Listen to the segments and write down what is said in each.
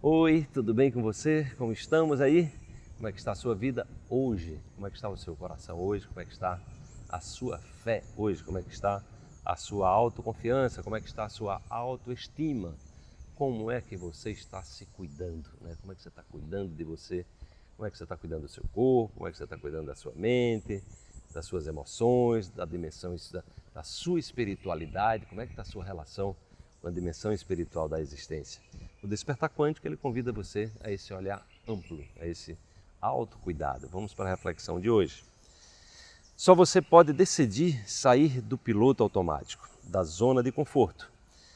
Oi, tudo bem com você? Como estamos aí? Como é que está a sua vida hoje? Como é que está o seu coração hoje? Como é que está a sua fé hoje? Como é que está a sua autoconfiança? Como é que está a sua autoestima? Como é que você está se cuidando? Né? Como é que você está cuidando de você? Como é que você está cuidando do seu corpo? Como é que você está cuidando da sua mente, das suas emoções, da dimensão da, da sua espiritualidade? Como é que está a sua relação com a dimensão espiritual da existência? O despertar quântico ele convida você a esse olhar amplo, a esse autocuidado. Vamos para a reflexão de hoje. Só você pode decidir sair do piloto automático, da zona de conforto.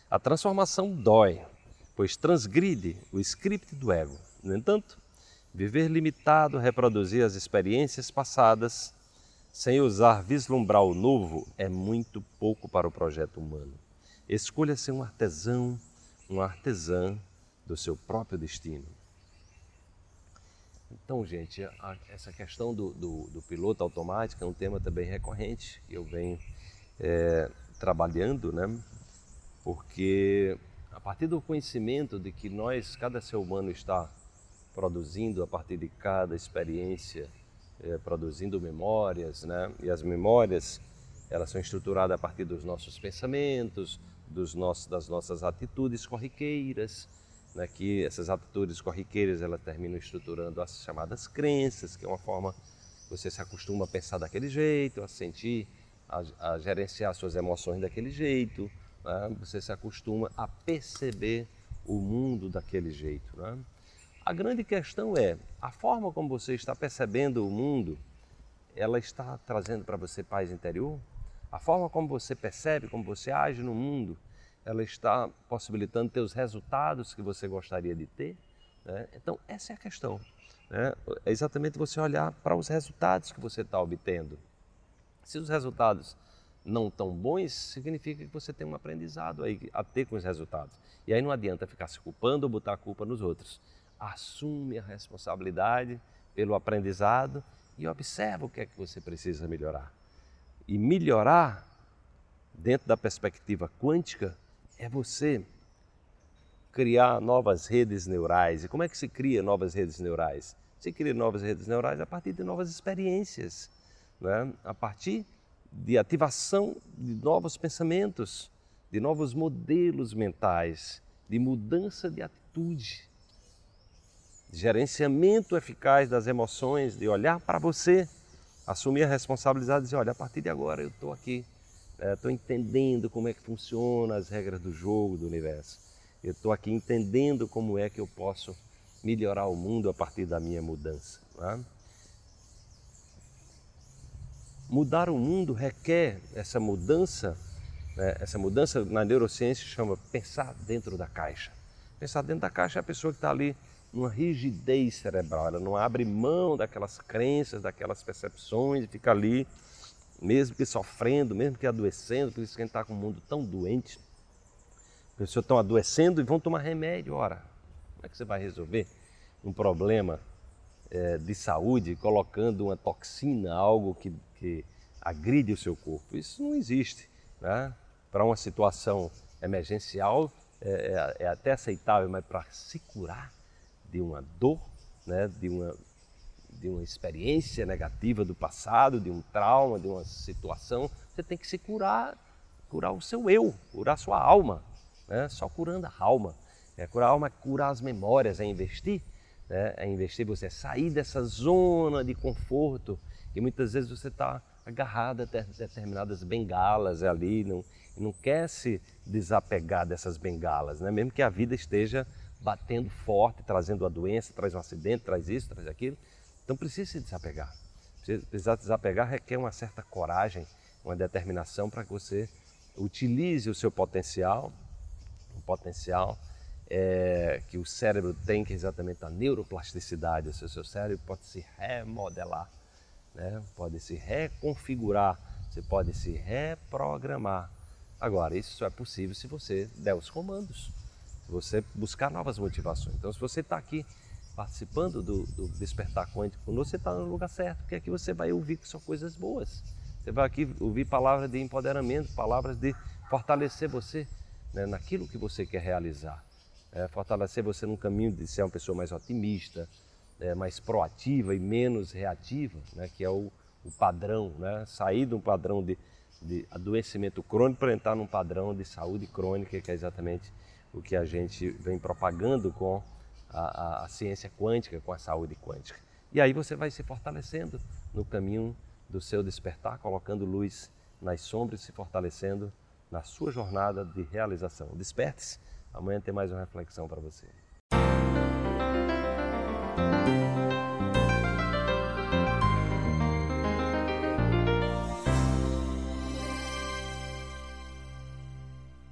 A transformação dói, pois transgride o script do ego. No entanto, viver limitado, reproduzir as experiências passadas, sem usar vislumbrar o novo, é muito pouco para o projeto humano. Escolha ser um artesão, uma artesã do seu próprio destino. Então, gente, a, essa questão do, do, do, piloto automático é um tema também recorrente que eu venho é, trabalhando, né? Porque a partir do conhecimento de que nós, cada ser humano está produzindo a partir de cada experiência, é, produzindo memórias, né? E as memórias elas são estruturadas a partir dos nossos pensamentos, dos nossos, das nossas atitudes corriqueiras, né, que essas atitudes corriqueiras elas terminam estruturando as chamadas crenças, que é uma forma que você se acostuma a pensar daquele jeito, a sentir, a, a gerenciar suas emoções daquele jeito, né, você se acostuma a perceber o mundo daquele jeito. Né? A grande questão é a forma como você está percebendo o mundo, ela está trazendo para você paz interior? A forma como você percebe, como você age no mundo, ela está possibilitando ter os resultados que você gostaria de ter. Né? Então, essa é a questão. Né? É exatamente você olhar para os resultados que você está obtendo. Se os resultados não tão bons, significa que você tem um aprendizado aí a ter com os resultados. E aí não adianta ficar se culpando ou botar a culpa nos outros. Assume a responsabilidade pelo aprendizado e observa o que é que você precisa melhorar. E melhorar, dentro da perspectiva quântica, é você criar novas redes neurais. E como é que se cria novas redes neurais? Se cria novas redes neurais a partir de novas experiências, né? a partir de ativação de novos pensamentos, de novos modelos mentais, de mudança de atitude, gerenciamento eficaz das emoções, de olhar para você, assumir a responsabilidade e dizer, olha, a partir de agora eu estou aqui estou é, entendendo como é que funciona as regras do jogo do universo. Eu estou aqui entendendo como é que eu posso melhorar o mundo a partir da minha mudança. É? Mudar o mundo requer essa mudança, né? essa mudança na neurociência chama pensar dentro da caixa. Pensar dentro da caixa é a pessoa que está ali numa rigidez cerebral, ela não abre mão daquelas crenças, daquelas percepções, fica ali mesmo que sofrendo, mesmo que adoecendo, por isso que a gente está com o mundo tão doente. As pessoas estão adoecendo e vão tomar remédio. Ora, como é que você vai resolver um problema é, de saúde colocando uma toxina, algo que, que agride o seu corpo? Isso não existe. Né? Para uma situação emergencial é, é, é até aceitável, mas para se curar de uma dor, né, de uma de uma experiência negativa do passado, de um trauma, de uma situação, você tem que se curar, curar o seu eu, curar a sua alma, né? só curando a alma. É, curar a alma é curar as memórias, é investir, né? é investir você, é sair dessa zona de conforto que muitas vezes você está agarrado a determinadas bengalas ali, não, não quer se desapegar dessas bengalas, né? mesmo que a vida esteja batendo forte, trazendo a doença, traz um acidente, traz isso, traz aquilo, então precisa se desapegar. Precisar desapegar requer uma certa coragem, uma determinação para que você utilize o seu potencial, o potencial é, que o cérebro tem, que é exatamente a neuroplasticidade. O seu, cérebro pode se remodelar, né? pode se reconfigurar, você pode se reprogramar. Agora, isso só é possível se você der os comandos, se você buscar novas motivações. Então, se você está aqui participando do, do Despertar Quântico conosco, você está no lugar certo, porque aqui você vai ouvir que são coisas boas. Você vai aqui ouvir palavras de empoderamento, palavras de fortalecer você né, naquilo que você quer realizar. é, fortalecer você no caminho de ser uma pessoa mais otimista, é, mais proativa e menos reativa, né, que é o, o padrão, né, sair de um padrão de, de adoecimento crônico para entrar num padrão de saúde crônica, que é exatamente o que a gente vem propagando com a, a, a ciência quântica, com a saúde quântica. E aí você vai se fortalecendo no caminho do seu despertar, colocando luz nas sombras, se fortalecendo na sua jornada de realização. Desperte-se, amanhã tem mais uma reflexão para você.